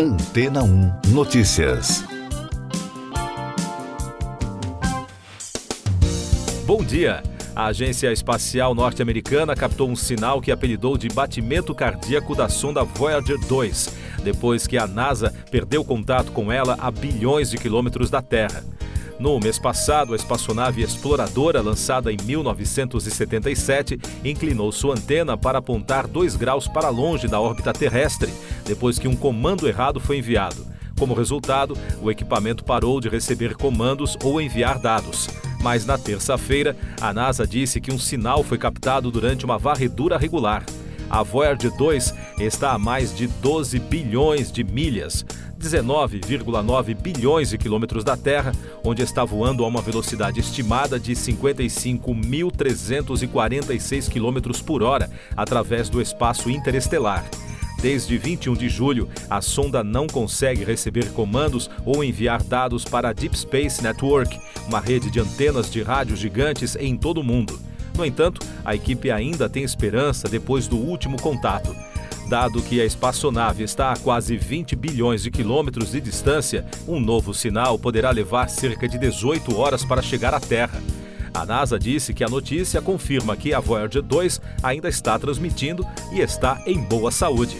Antena 1 Notícias. Bom dia. A Agência Espacial Norte-Americana captou um sinal que apelidou de batimento cardíaco da sonda Voyager 2, depois que a NASA perdeu contato com ela a bilhões de quilômetros da Terra. No mês passado, a espaçonave exploradora, lançada em 1977, inclinou sua antena para apontar 2 graus para longe da órbita terrestre, depois que um comando errado foi enviado. Como resultado, o equipamento parou de receber comandos ou enviar dados. Mas na terça-feira, a NASA disse que um sinal foi captado durante uma varredura regular. A Voyager 2 está a mais de 12 bilhões de milhas, 19,9 bilhões de quilômetros da Terra, onde está voando a uma velocidade estimada de 55.346 quilômetros por hora através do espaço interestelar. Desde 21 de julho, a sonda não consegue receber comandos ou enviar dados para a Deep Space Network, uma rede de antenas de rádio gigantes em todo o mundo. No entanto, a equipe ainda tem esperança depois do último contato. Dado que a espaçonave está a quase 20 bilhões de quilômetros de distância, um novo sinal poderá levar cerca de 18 horas para chegar à Terra. A NASA disse que a notícia confirma que a Voyager 2 ainda está transmitindo e está em boa saúde.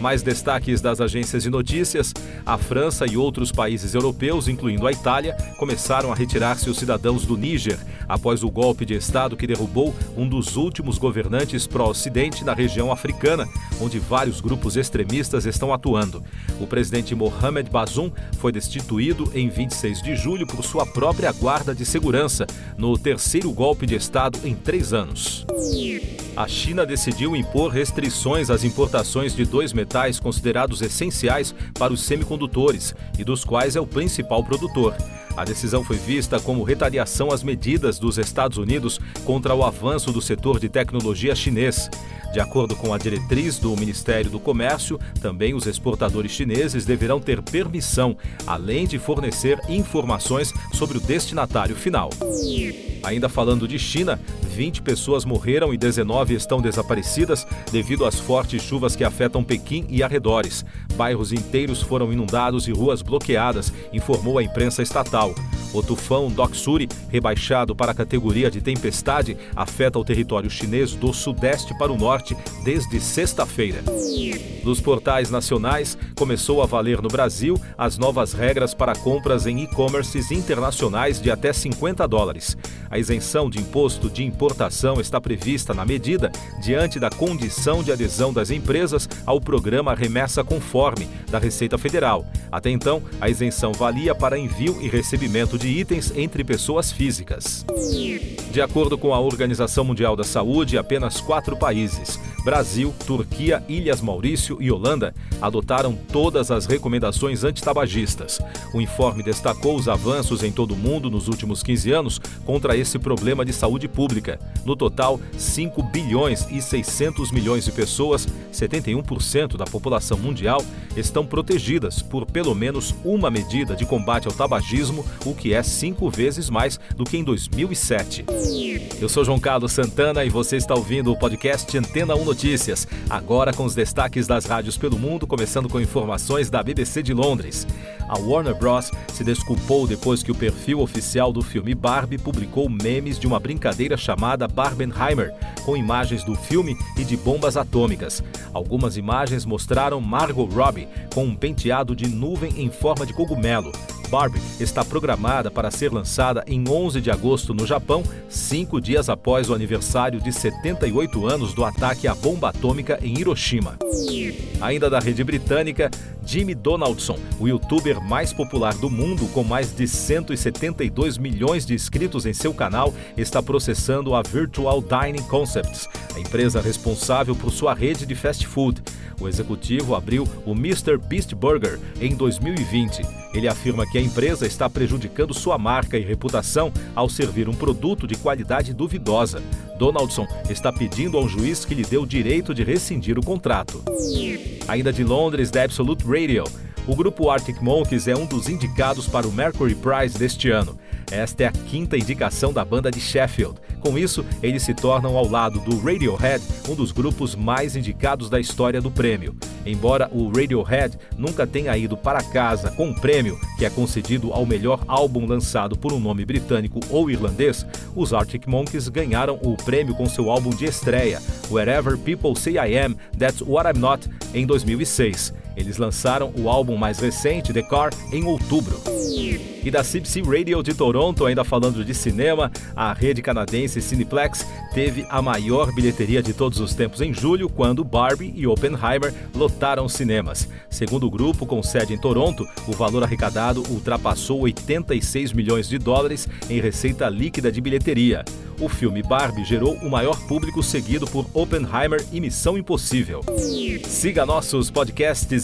Mais destaques das agências de notícias: a França e outros países europeus, incluindo a Itália, começaram a retirar seus cidadãos do Níger após o golpe de Estado que derrubou um dos últimos governantes pró-Ocidente na região africana, onde vários grupos extremistas estão atuando. O presidente Mohamed Bazoum foi destituído em 26 de julho por sua própria guarda de segurança, no terceiro golpe de Estado em três anos. A China decidiu impor restrições às importações de dois metais considerados essenciais para os semicondutores e dos quais é o principal produtor. A decisão foi vista como retaliação às medidas dos Estados Unidos contra o avanço do setor de tecnologia chinês. De acordo com a diretriz do Ministério do Comércio, também os exportadores chineses deverão ter permissão, além de fornecer informações sobre o destinatário final. Ainda falando de China, 20 pessoas morreram e 19 estão desaparecidas devido às fortes chuvas que afetam Pequim e arredores. Bairros inteiros foram inundados e ruas bloqueadas, informou a imprensa estatal. O tufão Doksuri, rebaixado para a categoria de tempestade, afeta o território chinês do sudeste para o norte desde sexta-feira. Nos portais nacionais, começou a valer no Brasil as novas regras para compras em e-commerces internacionais de até 50 dólares. A isenção de imposto de importação está prevista na medida diante da condição de adesão das empresas ao programa Remessa Conforme da Receita Federal. Até então, a isenção valia para envio e recebimento de itens entre pessoas físicas. De acordo com a Organização Mundial da Saúde, apenas quatro países Brasil, Turquia, Ilhas Maurício e Holanda adotaram todas as recomendações antitabagistas. O informe destacou os avanços em todo o mundo nos últimos 15 anos contra esse problema de saúde pública. No total, 5 bilhões e 600 milhões de pessoas, 71% da população mundial, estão protegidas por pelo menos uma medida de combate ao tabagismo, o que é cinco vezes mais do que em 2007. Eu sou João Carlos Santana e você está ouvindo o podcast Antena 1 Notícias, agora com os destaques das rádios pelo mundo, começando com informações da BBC de Londres. A Warner Bros. se desculpou depois que o perfil oficial do filme Barbie publicou memes de uma brincadeira chamada Barbenheimer, com imagens do filme e de bombas atômicas. Algumas imagens mostraram Margot Robbie com um penteado de nuvem em forma de cogumelo. Barbie está programada para ser lançada em 11 de agosto no Japão, cinco dias após o aniversário de 78 anos do ataque à bomba atômica em Hiroshima. Ainda da rede britânica, Jimmy Donaldson, o youtuber mais popular do mundo com mais de 172 milhões de inscritos em seu canal, está processando a Virtual Dining Concepts, a empresa responsável por sua rede de fast food. O executivo abriu o Mr. Beast Burger em 2020. Ele afirma que a empresa está prejudicando sua marca e reputação ao servir um produto de qualidade duvidosa. Donaldson está pedindo ao juiz que lhe dê o direito de rescindir o contrato. Ainda de Londres, da Absolute Radio. O grupo Arctic Monkeys é um dos indicados para o Mercury Prize deste ano. Esta é a quinta indicação da banda de Sheffield. Com isso, eles se tornam, ao lado do Radiohead, um dos grupos mais indicados da história do prêmio. Embora o Radiohead nunca tenha ido para casa com um prêmio que é concedido ao melhor álbum lançado por um nome britânico ou irlandês, os Arctic Monkeys ganharam o prêmio com seu álbum de estreia, Wherever People Say I Am, That's What I'm Not, em 2006. Eles lançaram o álbum mais recente, The Car, em outubro. E da CBC Radio de Toronto, ainda falando de cinema, a rede canadense Cineplex teve a maior bilheteria de todos os tempos em julho, quando Barbie e Oppenheimer lotaram cinemas. Segundo o grupo, com sede em Toronto, o valor arrecadado ultrapassou 86 milhões de dólares em receita líquida de bilheteria. O filme Barbie gerou o maior público seguido por Oppenheimer e Missão Impossível. Siga nossos podcasts